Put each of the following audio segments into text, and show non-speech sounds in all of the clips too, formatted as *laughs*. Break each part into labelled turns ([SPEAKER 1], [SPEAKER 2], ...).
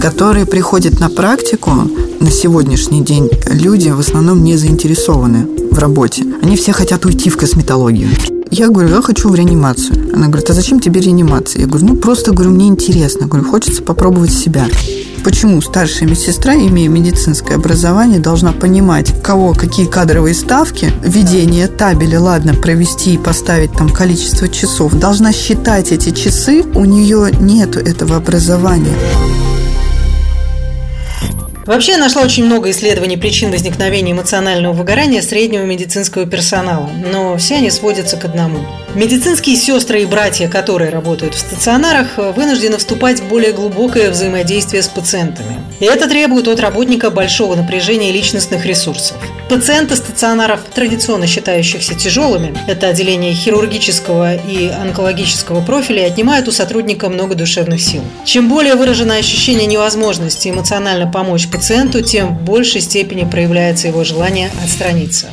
[SPEAKER 1] которые приходят на практику, на сегодняшний день люди в основном не заинтересованы в работе. Они все хотят уйти в косметологию. Я говорю, я хочу в реанимацию. Она говорит, а зачем тебе реанимация? Я говорю, ну просто, говорю, мне интересно. Говорю, хочется попробовать себя. Почему старшая медсестра, имея медицинское образование, должна понимать, кого какие кадровые ставки, ведение табели, ладно, провести и поставить там количество часов, должна считать эти часы, у нее нет этого образования.
[SPEAKER 2] Вообще я нашла очень много исследований причин возникновения эмоционального выгорания среднего медицинского персонала, но все они сводятся к одному. Медицинские сестры и братья, которые работают в стационарах, вынуждены вступать в более глубокое взаимодействие с пациентами. И это требует от работника большого напряжения личностных ресурсов. Пациенты стационаров, традиционно считающихся тяжелыми, это отделение хирургического и онкологического профиля, отнимают у сотрудника много душевных сил. Чем более выражено ощущение невозможности эмоционально помочь пациенту, тем в большей степени проявляется его желание отстраниться.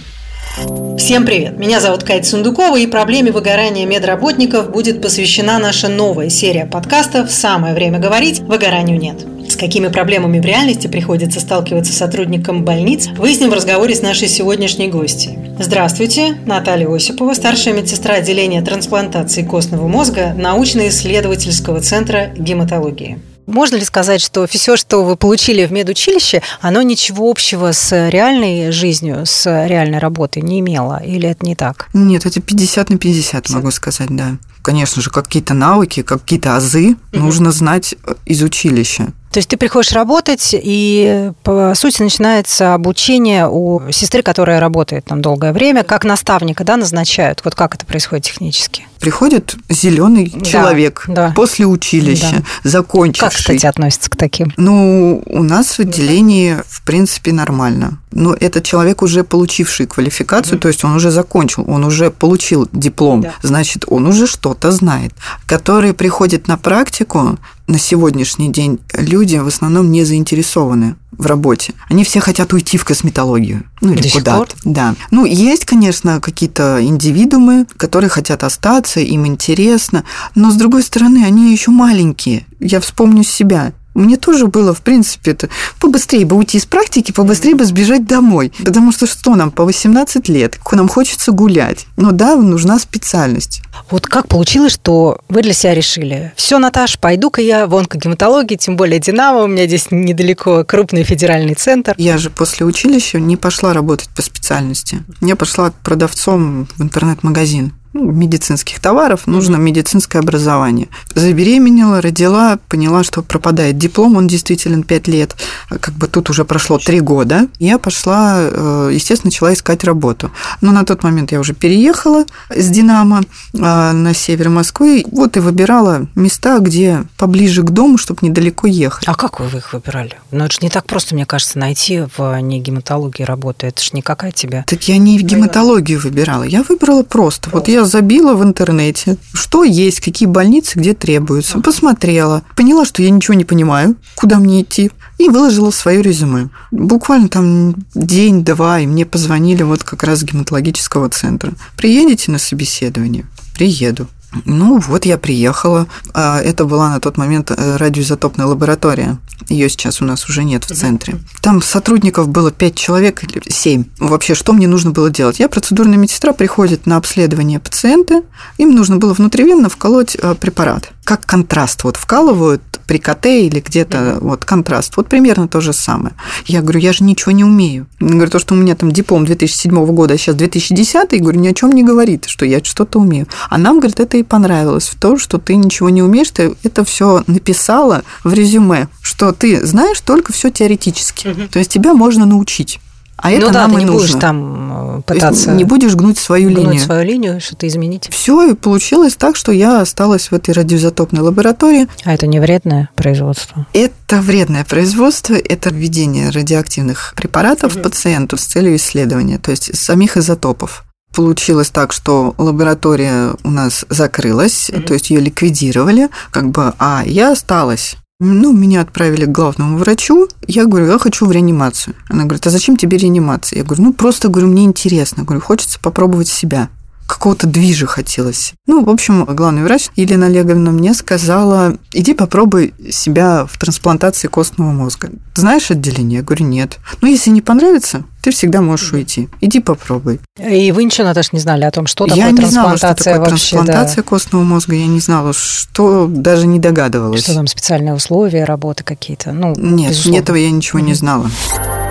[SPEAKER 2] Всем привет! Меня зовут Катя Сундукова, и проблеме выгорания медработников будет посвящена наша новая серия подкастов «Самое время говорить. Выгоранию нет». С какими проблемами в реальности приходится сталкиваться сотрудникам больниц, выясним в разговоре с нашей сегодняшней гостьей. Здравствуйте, Наталья Осипова, старшая медсестра отделения трансплантации костного мозга научно-исследовательского центра гематологии. Можно ли сказать, что все, что вы получили в медучилище, оно ничего общего с реальной жизнью, с реальной работой не имело? Или это не так?
[SPEAKER 1] Нет, это 50 на 50, 50. могу сказать, да. Конечно же, какие-то навыки, какие-то азы угу. нужно знать из училища.
[SPEAKER 2] То есть ты приходишь работать, и, по сути, начинается обучение у сестры, которая работает там долгое время, как наставника, да, назначают. Вот как это происходит технически?
[SPEAKER 1] Приходит зеленый да, человек да. после училища, да. закончивший.
[SPEAKER 2] Как, кстати, относится к таким?
[SPEAKER 1] Ну, у нас в отделении, в принципе, нормально. Но этот человек уже получивший квалификацию, mm то есть он уже закончил, он уже получил диплом, да. значит, он уже что-то знает. Которые приходят на практику, на сегодняшний день люди в основном не заинтересованы в работе. Они все хотят уйти в косметологию. Ну, или куда-то. Да. Ну, есть, конечно, какие-то индивидуумы, которые хотят остаться, им интересно, но, с другой стороны, они еще маленькие. Я вспомню себя. Мне тоже было, в принципе, это побыстрее бы уйти из практики, побыстрее бы сбежать домой. Потому что что нам по 18 лет? Нам хочется гулять. Но да, нужна специальность.
[SPEAKER 2] Вот как получилось, что вы для себя решили? Все, Наташ, пойду-ка я в онкогематологии, тем более Динамо, у меня здесь недалеко крупный федеральный центр.
[SPEAKER 1] Я же после училища не пошла работать по специальности. Я пошла продавцом в интернет-магазин ну, медицинских товаров, нужно медицинское образование. Забеременела, родила, поняла, что пропадает диплом, он действительно 5 лет, как бы тут уже прошло 3 года. Я пошла, э, естественно, начала искать работу. Но на тот момент я уже переехала с «Динамо» э, на север Москвы, вот и выбирала места, где поближе к дому, чтобы недалеко ехать.
[SPEAKER 2] А как вы их выбирали? Ну, это же не так просто, мне кажется, найти в не гематологии работу. Это же не какая тебе...
[SPEAKER 1] Так я не в гематологию выбирала, я выбрала просто. Вот я забила в интернете, что есть, какие больницы, где требуются. Посмотрела, поняла, что я ничего не понимаю, куда мне идти, и выложила свое резюме. Буквально там день-два, и мне позвонили вот как раз с гематологического центра. Приедете на собеседование? Приеду. Ну, вот я приехала. А, это была на тот момент э, радиоизотопная лаборатория. Ее сейчас у нас уже нет в центре. Там сотрудников было 5 человек или 7. Вообще, что мне нужно было делать? Я, процедурная медсестра, приходит на обследование пациента. Им нужно было внутривенно вколоть э, препарат. Как контраст. Вот вкалывают при КТ или где-то mm-hmm. вот контраст. Вот примерно то же самое. Я говорю, я же ничего не умею. Я говорю, то, что у меня там диплом 2007 года, а сейчас 2010, я говорю, ни о чем не говорит, что я что-то умею. А нам, говорит, это и понравилось. В том, что ты ничего не умеешь, ты это все написала в резюме, что ты знаешь только все теоретически. Mm-hmm. То есть тебя можно научить. А это ну да, нам
[SPEAKER 2] ты
[SPEAKER 1] не
[SPEAKER 2] нужно. будешь там э, пытаться...
[SPEAKER 1] Не будешь гнуть свою
[SPEAKER 2] гнуть
[SPEAKER 1] линию.
[SPEAKER 2] свою линию, что-то изменить.
[SPEAKER 1] Все, и получилось так, что я осталась в этой радиоизотопной лаборатории.
[SPEAKER 2] А это не вредное производство?
[SPEAKER 1] Это вредное производство, это введение радиоактивных препаратов угу. пациенту с целью исследования, то есть самих изотопов получилось так, что лаборатория у нас закрылась, mm-hmm. то есть ее ликвидировали, как бы, а я осталась. Ну, меня отправили к главному врачу. Я говорю, я хочу в реанимацию. Она говорит, а зачем тебе реанимация? Я говорю, ну, просто, говорю, мне интересно. Говорю, хочется попробовать себя. какого-то движа хотелось. Ну, в общем, главный врач Елена Олеговна мне сказала, иди попробуй себя в трансплантации костного мозга. Знаешь отделение? Я говорю, нет. Ну, если не понравится, ты всегда можешь уйти. Иди попробуй.
[SPEAKER 2] И вы ничего, Наташа, не знали о том, что такое
[SPEAKER 1] я не
[SPEAKER 2] знала,
[SPEAKER 1] что такое вообще, трансплантация да. костного мозга. Я не знала, что даже не догадывалась.
[SPEAKER 2] Что там специальные условия работы какие-то? Ну,
[SPEAKER 1] Нет, безусловно. этого я ничего не знала.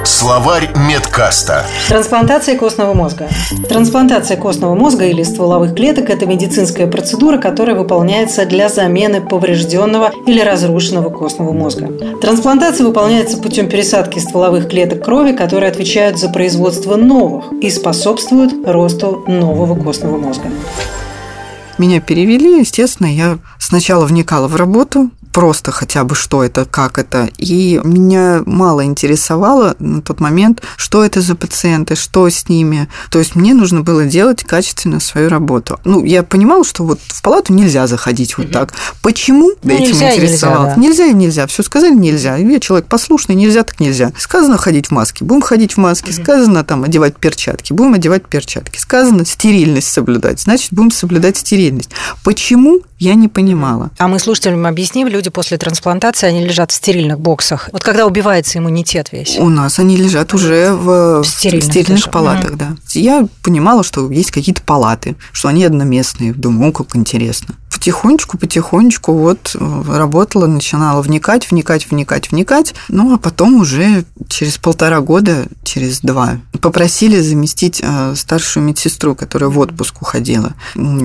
[SPEAKER 3] Словарь медкаста.
[SPEAKER 2] Трансплантация костного мозга. Трансплантация костного мозга или стволовых клеток – это медицинская процедура, которая выполняется для замены поврежденного или разрушенного костного мозга. Трансплантация выполняется путем пересадки стволовых клеток крови, которые отвечают за производство новых и способствуют росту нового костного мозга.
[SPEAKER 1] Меня перевели, естественно, я сначала вникала в работу, просто хотя бы что это, как это. И меня мало интересовало на тот момент, что это за пациенты, что с ними. То есть мне нужно было делать качественно свою работу. Ну, я понимала, что вот в палату нельзя заходить вот так. Почему?
[SPEAKER 2] Ну, этим нельзя, интересовало.
[SPEAKER 1] Нельзя, да. нельзя и нельзя. Все сказали нельзя. Я человек послушный, нельзя так нельзя. Сказано ходить в маске, будем ходить в маске. Сказано там одевать перчатки, будем одевать перчатки. Сказано стерильность соблюдать, значит, будем соблюдать стерильность. Почему? Я не понимала.
[SPEAKER 2] А мы слушателям объясним, люди после трансплантации, они лежат в стерильных боксах. Вот когда убивается иммунитет весь?
[SPEAKER 1] У нас они лежат уже в, в стерильных, стерильных палатах, угу. да. Я понимала, что есть какие-то палаты, что они одноместные. Думаю, как интересно потихонечку, потихонечку вот э, работала, начинала вникать, вникать, вникать, вникать. Ну, а потом уже через полтора года, через два, попросили заместить э, старшую медсестру, которая в отпуск уходила.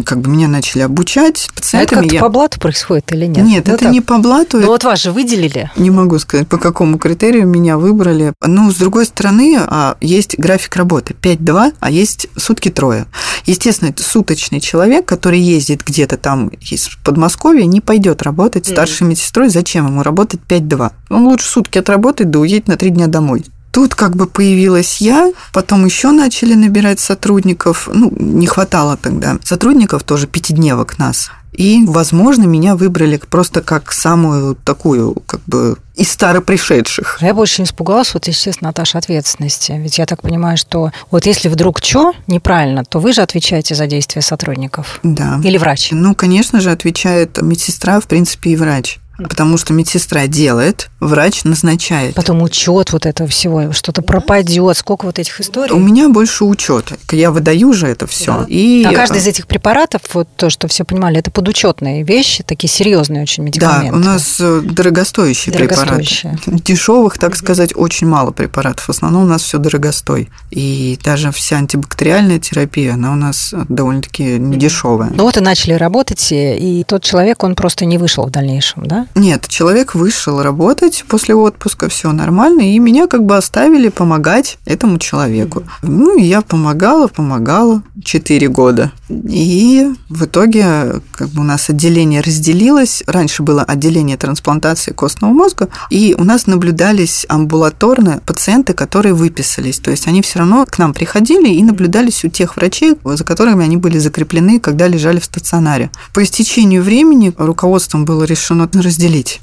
[SPEAKER 1] Как бы меня начали обучать
[SPEAKER 2] пациентами. А это как-то я... по блату происходит или нет?
[SPEAKER 1] Нет, ну, это так. не по блату.
[SPEAKER 2] Ну, вот вас же выделили.
[SPEAKER 1] Не могу сказать, по какому критерию меня выбрали. Ну, с другой стороны, а, есть график работы 5-2, а есть сутки трое. Естественно, суточный человек, который ездит где-то там из Подмосковья не пойдет работать старшей медсестрой. Зачем ему работать 5-2? Он лучше сутки отработает, да уедет на три дня домой. Тут как бы появилась я, потом еще начали набирать сотрудников. Ну, не хватало тогда сотрудников тоже пятидневок нас. И, возможно, меня выбрали просто как самую такую, как бы, из старопришедших.
[SPEAKER 2] Я больше испугалась, вот, естественно, Наташа, ответственности. Ведь я так понимаю, что вот если вдруг что неправильно, то вы же отвечаете за действия сотрудников.
[SPEAKER 1] Да.
[SPEAKER 2] Или врач.
[SPEAKER 1] Ну, конечно же, отвечает медсестра, в принципе, и врач потому что медсестра делает, врач назначает.
[SPEAKER 2] Потом учет вот этого всего, что-то пропадет, сколько вот этих историй?
[SPEAKER 1] У меня больше учета. Я выдаю же это все. Да.
[SPEAKER 2] И... А каждый из этих препаратов, вот то, что все понимали, это подучетные вещи, такие серьезные очень медикаменты.
[SPEAKER 1] Да, у нас э, дорогостоящие, дорогостоящие. препараты. Дешевых, так сказать, очень мало препаратов. В основном у нас все дорогостой. И даже вся антибактериальная терапия, она у нас довольно-таки недешевая.
[SPEAKER 2] Ну вот и начали работать, и тот человек, он просто не вышел в дальнейшем, да?
[SPEAKER 1] Нет, человек вышел работать после отпуска, все нормально, и меня как бы оставили помогать этому человеку. Ну, я помогала, помогала 4 года. И в итоге как бы у нас отделение разделилось. Раньше было отделение трансплантации костного мозга, и у нас наблюдались амбулаторно пациенты, которые выписались. То есть они все равно к нам приходили и наблюдались у тех врачей, за которыми они были закреплены, когда лежали в стационаре. По истечению времени руководством было решено разделить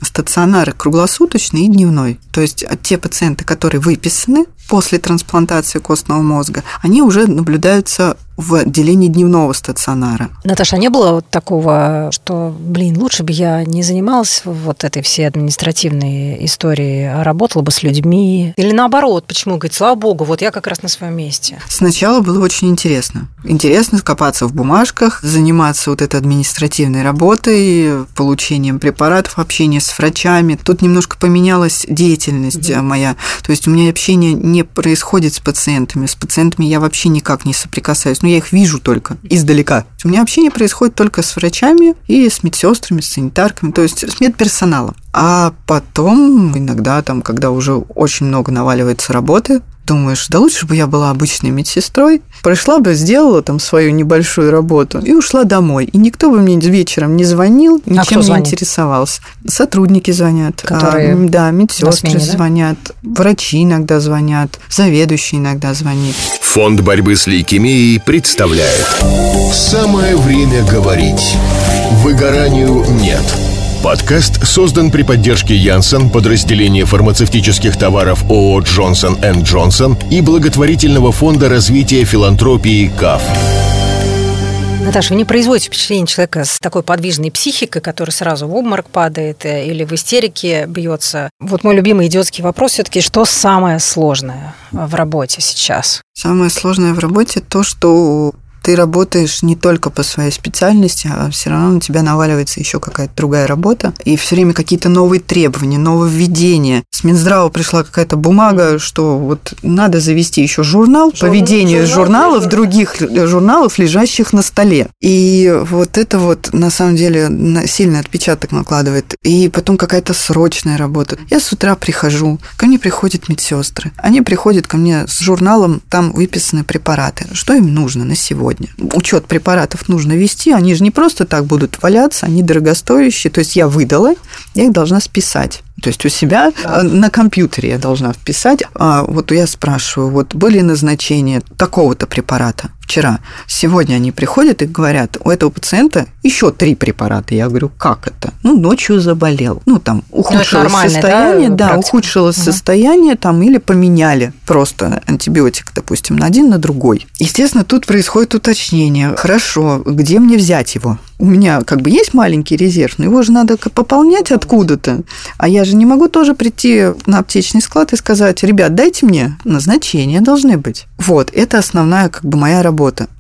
[SPEAKER 1] стационары круглосуточный и дневной. То есть те пациенты, которые выписаны после трансплантации костного мозга, они уже наблюдаются в отделении дневного стационара.
[SPEAKER 2] Наташа, а не было вот такого, что, блин, лучше бы я не занималась вот этой всей административной историей, а работала бы с людьми? Или наоборот, почему? Говорит, слава богу, вот я как раз на своем месте.
[SPEAKER 1] Сначала было очень интересно. Интересно копаться в бумажках, заниматься вот этой административной работой, получением препаратов, общение с врачами. Тут немножко поменялась деятельность угу. моя. То есть у меня общение не происходит с пациентами. С пациентами я вообще никак не соприкасаюсь. Я их вижу только издалека. У меня общение происходит только с врачами и с медсестрами, с санитарками, то есть с медперсоналом. А потом, иногда там, когда уже очень много наваливается работы, думаешь, да лучше бы я была обычной медсестрой, пришла бы, сделала там свою небольшую работу и ушла домой. И никто бы мне вечером не звонил, а ничем а не интересовался. Сотрудники звонят,
[SPEAKER 2] Которые
[SPEAKER 1] а, да, медсестры смене, звонят, да? врачи иногда звонят, заведующий иногда звонит.
[SPEAKER 3] Фонд борьбы с лейкемией представляет. Самое время говорить. Выгоранию нет. Подкаст создан при поддержке Янсен, подразделения фармацевтических товаров ООО «Джонсон энд Джонсон» и благотворительного фонда развития филантропии «КАФ».
[SPEAKER 2] Наташа, вы не производите впечатление человека с такой подвижной психикой, который сразу в обморок падает э, или в истерике бьется. Вот мой любимый идиотский вопрос все-таки, что самое сложное в работе сейчас?
[SPEAKER 1] Самое сложное в работе то, что ты работаешь не только по своей специальности, а все равно на тебя наваливается еще какая-то другая работа, и все время какие-то новые требования, нововведения. С Минздрава пришла какая-то бумага, что вот надо завести еще журнал, журнал по ведению журнал, журналов, журнал. других журналов, лежащих на столе. И вот это вот на самом деле сильный отпечаток накладывает. И потом какая-то срочная работа. Я с утра прихожу, ко мне приходят медсестры. Они приходят ко мне с журналом, там выписаны препараты. Что им нужно на сегодня? Сегодня. Учет препаратов нужно вести, они же не просто так будут валяться, они дорогостоящие. То есть я выдала, я их должна списать. То есть у себя да. Э, на компьютере я должна вписать. А вот я спрашиваю, вот были назначения такого-то препарата вчера. Сегодня они приходят и говорят, у этого пациента еще три препарата. Я говорю, как это? Ну, ночью заболел. Ну, там, ну, ухудшилось состояние. Да, да ухудшилось угу. состояние там или поменяли просто антибиотик, допустим, на один, на другой. Естественно, тут происходит уточнение. Хорошо, где мне взять его? у меня как бы есть маленький резерв, но его же надо пополнять откуда-то. А я же не могу тоже прийти на аптечный склад и сказать, ребят, дайте мне, назначения должны быть. Вот, это основная как бы моя работа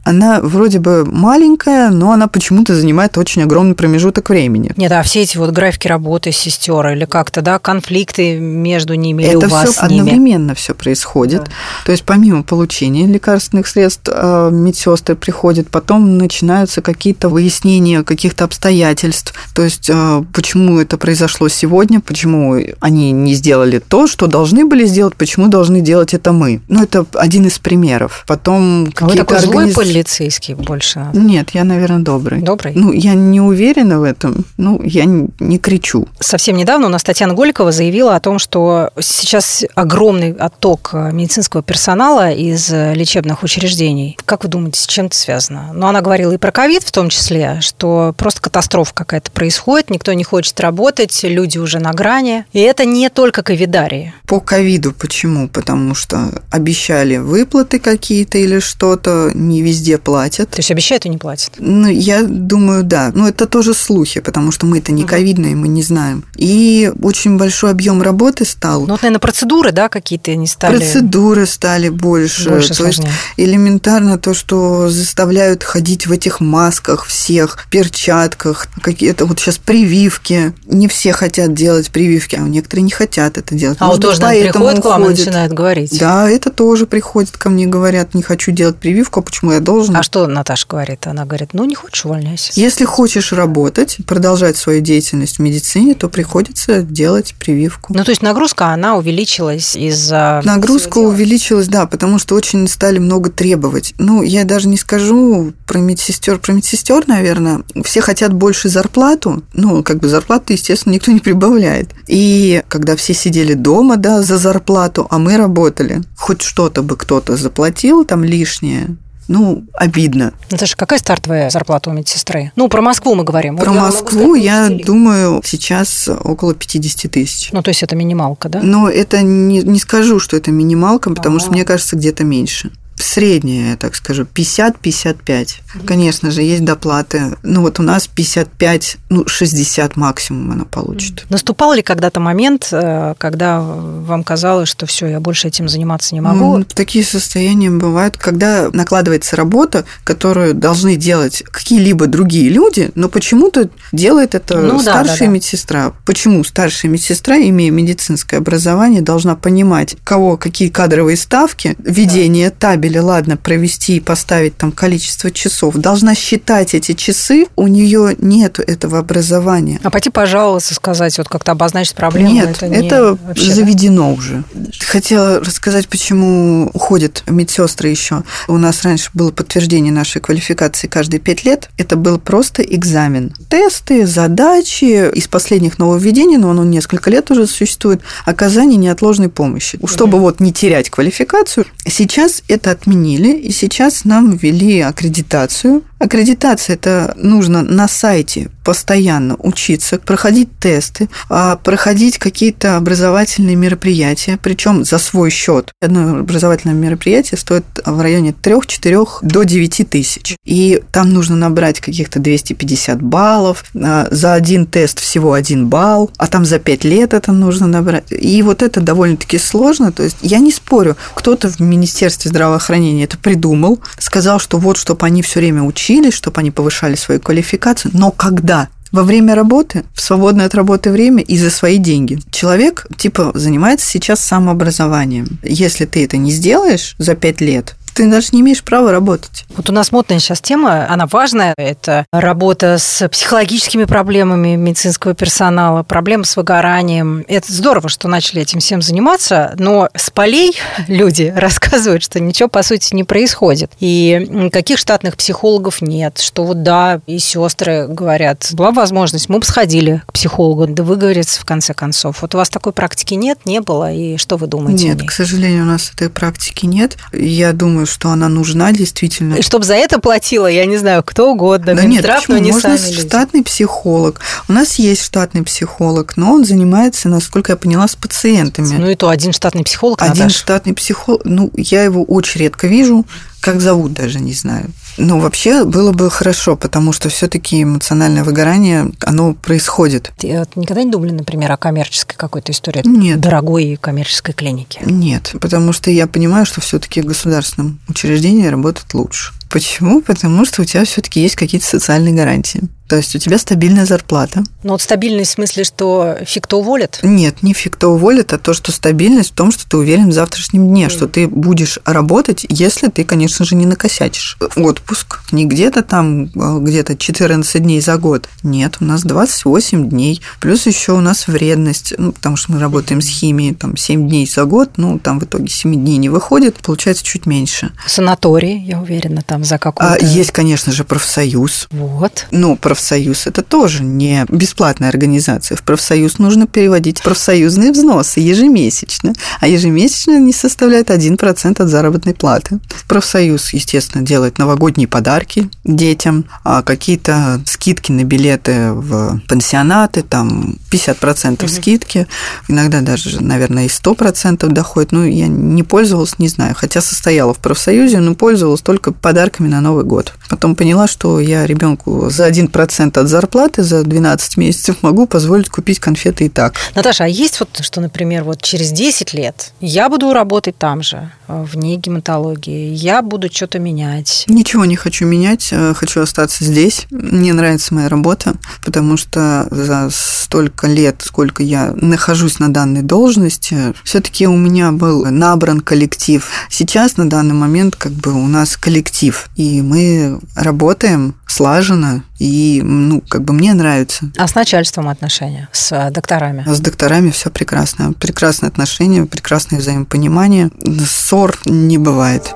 [SPEAKER 1] она вроде бы маленькая, но она почему-то занимает очень огромный промежуток времени.
[SPEAKER 2] Нет, а все эти вот графики работы сестер или как-то, да, конфликты между ними или
[SPEAKER 1] Это
[SPEAKER 2] у вас
[SPEAKER 1] все одновременно все происходит. Да. То есть помимо получения лекарственных средств а, медсестры приходят, потом начинаются какие-то выяснения каких-то обстоятельств. То есть а, почему это произошло сегодня, почему они не сделали то, что должны были сделать, почему должны делать это мы. Ну, это один из примеров. Потом
[SPEAKER 2] а какие-то организации полицейский больше?
[SPEAKER 1] Нет, я, наверное, добрый.
[SPEAKER 2] Добрый?
[SPEAKER 1] Ну, я не уверена в этом. Ну, я не кричу.
[SPEAKER 2] Совсем недавно у нас Татьяна Голикова заявила о том, что сейчас огромный отток медицинского персонала из лечебных учреждений. Как вы думаете, с чем это связано? Ну, она говорила и про ковид в том числе, что просто катастрофа какая-то происходит, никто не хочет работать, люди уже на грани. И это не только ковидарии.
[SPEAKER 1] По ковиду почему? Потому что обещали выплаты какие-то или что-то, не везде платят.
[SPEAKER 2] То есть обещают и не платят?
[SPEAKER 1] Ну, я думаю, да. Но это тоже слухи, потому что мы это не ковидные, мы не знаем. И очень большой объем работы стал.
[SPEAKER 2] Ну, вот, наверное, процедуры, да, какие-то не стали?
[SPEAKER 1] Процедуры стали больше.
[SPEAKER 2] больше
[SPEAKER 1] то есть элементарно то, что заставляют ходить в этих масках всех, перчатках, какие-то вот сейчас прививки. Не все хотят делать прививки, а некоторые не хотят это делать.
[SPEAKER 2] А Может, вот тоже приходит к вам и начинает говорить?
[SPEAKER 1] Да, это тоже приходит ко мне, говорят, не хочу делать прививку, а почему я должен.
[SPEAKER 2] А что Наташа говорит? Она говорит, ну, не хочешь, увольняйся.
[SPEAKER 1] Если хочешь работать, продолжать свою деятельность в медицине, то приходится делать прививку.
[SPEAKER 2] Ну, то есть нагрузка, она увеличилась из-за...
[SPEAKER 1] Нагрузка увеличилась, да, потому что очень стали много требовать. Ну, я даже не скажу про медсестер. Про медсестер, наверное, все хотят больше зарплату. Ну, как бы зарплаты, естественно, никто не прибавляет. И когда все сидели дома, да, за зарплату, а мы работали, хоть что-то бы кто-то заплатил там лишнее, ну, обидно.
[SPEAKER 2] Наташа, какая стартовая зарплата у медсестры? Ну, про Москву мы говорим.
[SPEAKER 1] Про вот Москву я думаю сейчас около 50 тысяч.
[SPEAKER 2] Ну, то есть это минималка, да?
[SPEAKER 1] Но это не, не скажу, что это минималка, потому А-а-а. что мне кажется, где-то меньше средняя, так скажу, 50-55. Конечно же, есть доплаты. Ну вот у нас 55, ну 60 максимум она получит.
[SPEAKER 2] Наступал ли когда-то момент, э, когда вам казалось, что все, я больше этим заниматься не могу?
[SPEAKER 1] Ну, такие состояния бывают, когда накладывается работа, которую должны делать какие-либо другие люди, но почему-то делает это ну, старшая да, да, да. медсестра. Почему старшая медсестра, имея медицинское образование, должна понимать, кого какие кадровые ставки, ведение да. табеля или ладно, провести и поставить там количество часов, должна считать эти часы, у нее нет этого образования.
[SPEAKER 2] А пойти пожаловаться, сказать, вот как-то обозначить проблему?
[SPEAKER 1] Нет, это, это вообще, заведено да? уже. Хотела рассказать, почему уходят медсестры еще. У нас раньше было подтверждение нашей квалификации каждые пять лет. Это был просто экзамен. Тесты, задачи из последних нововведений, но оно несколько лет уже существует, оказание неотложной помощи. Чтобы вот не терять квалификацию, сейчас это отменили, и сейчас нам ввели аккредитацию Аккредитация – это нужно на сайте постоянно учиться, проходить тесты, а, проходить какие-то образовательные мероприятия, причем за свой счет. Одно образовательное мероприятие стоит в районе 3-4 до 9 тысяч. И там нужно набрать каких-то 250 баллов, а, за один тест всего один балл, а там за 5 лет это нужно набрать. И вот это довольно-таки сложно. То есть я не спорю, кто-то в Министерстве здравоохранения это придумал, сказал, что вот, чтобы они все время учились, чтобы они повышали свою квалификацию, но когда во время работы, в свободное от работы время и за свои деньги. Человек, типа, занимается сейчас самообразованием. Если ты это не сделаешь за пять лет, ты даже не имеешь права работать.
[SPEAKER 2] Вот у нас модная сейчас тема, она важная. Это работа с психологическими проблемами медицинского персонала, проблемы с выгоранием. Это здорово, что начали этим всем заниматься, но с полей люди *laughs* рассказывают, что ничего, по сути, не происходит. И каких штатных психологов нет, что вот да, и сестры говорят, была возможность, мы бы сходили к психологу, да выговориться в конце концов. Вот у вас такой практики нет, не было, и что вы думаете?
[SPEAKER 1] Нет, к сожалению, у нас этой практики нет. Я думаю, что она нужна действительно.
[SPEAKER 2] И чтобы за это платила, я не знаю, кто угодно,
[SPEAKER 1] да Минздрав, нет, почему? но не Можно сами штатный люди. психолог. У нас есть штатный психолог, но он занимается, насколько я поняла, с пациентами.
[SPEAKER 2] Ну и то один штатный психолог,
[SPEAKER 1] Один Наташа. штатный психолог, ну, я его очень редко вижу, как зовут даже не знаю. Ну, вообще было бы хорошо, потому что все-таки эмоциональное выгорание, оно происходит.
[SPEAKER 2] Ты никогда не думали, например, о коммерческой какой-то истории?
[SPEAKER 1] Нет.
[SPEAKER 2] Дорогой коммерческой клинике?
[SPEAKER 1] Нет, потому что я понимаю, что все-таки в государственном учреждении работает лучше. Почему? Потому что у тебя все-таки есть какие-то социальные гарантии. То есть у тебя стабильная зарплата.
[SPEAKER 2] Ну вот стабильность в смысле, что фиг-то уволят?
[SPEAKER 1] Нет, не фиг-то уволят, а то, что стабильность в том, что ты уверен в завтрашнем дне, mm. что ты будешь работать, если ты, конечно же, не накосячишь. Отпуск не где-то там, а, где-то 14 дней за год. Нет, у нас 28 дней. Плюс еще у нас вредность, ну, потому что мы работаем с химией, там 7 дней за год, ну, там в итоге 7 дней не выходит, получается чуть меньше.
[SPEAKER 2] Санатории, я уверена, там за какую-то...
[SPEAKER 1] А, есть, конечно же, профсоюз.
[SPEAKER 2] Вот.
[SPEAKER 1] Ну, профсоюз профсоюз – это тоже не бесплатная организация. В профсоюз нужно переводить профсоюзные взносы ежемесячно, а ежемесячно они составляют 1% от заработной платы. Профсоюз, естественно, делает новогодние подарки детям, а какие-то скидки на билеты в пансионаты, там 50% угу. скидки, иногда даже, наверное, и 100% доходит. Ну, я не пользовалась, не знаю, хотя состояла в профсоюзе, но пользовалась только подарками на Новый год. Потом поняла, что я ребенку за 1% процент от зарплаты за 12 месяцев могу позволить купить конфеты и так.
[SPEAKER 2] Наташа, а есть вот, что, например, вот через 10 лет я буду работать там же, э, вне гематологии, я буду что-то менять?
[SPEAKER 1] Ничего не хочу менять, э, хочу остаться здесь. Мне нравится моя работа, потому что за столько лет, сколько я нахожусь на данной должности, все-таки у меня был набран коллектив. Сейчас на данный момент как бы у нас коллектив, и мы работаем слаженно, и, ну, как бы мне нравится.
[SPEAKER 2] А с начальством отношения, с э, докторами?
[SPEAKER 1] С докторами все прекрасно. Прекрасные отношения, прекрасное взаимопонимание. Ссор не бывает.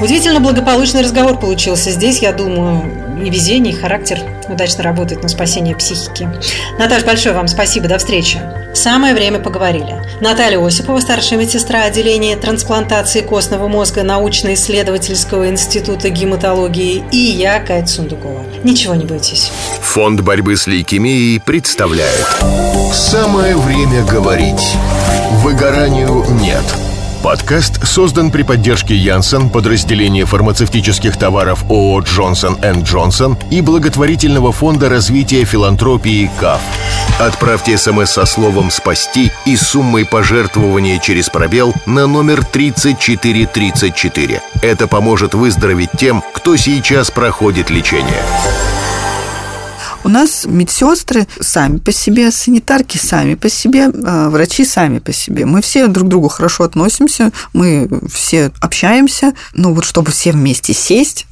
[SPEAKER 2] Удивительно благополучный разговор получился. Здесь, я думаю, и везение, и характер удачно работают на спасение психики. Наташа, большое вам спасибо. До встречи. Самое время поговорили. Наталья Осипова, старшая медсестра отделения трансплантации костного мозга научно-исследовательского института гематологии и я, Катя Сундукова. Ничего не бойтесь.
[SPEAKER 3] Фонд борьбы с лейкемией представляет Самое время говорить. Выгоранию нет. Подкаст создан при поддержке Янсен, подразделения фармацевтических товаров ООО «Джонсон энд Джонсон» и благотворительного фонда развития филантропии КАФ. Отправьте смс со словом «Спасти» и суммой пожертвования через пробел на номер 3434. Это поможет выздороветь тем, кто сейчас проходит лечение.
[SPEAKER 1] У нас медсестры сами по себе, санитарки сами по себе, а, врачи сами по себе. Мы все друг к другу хорошо относимся, мы все общаемся. Ну вот чтобы все вместе сесть,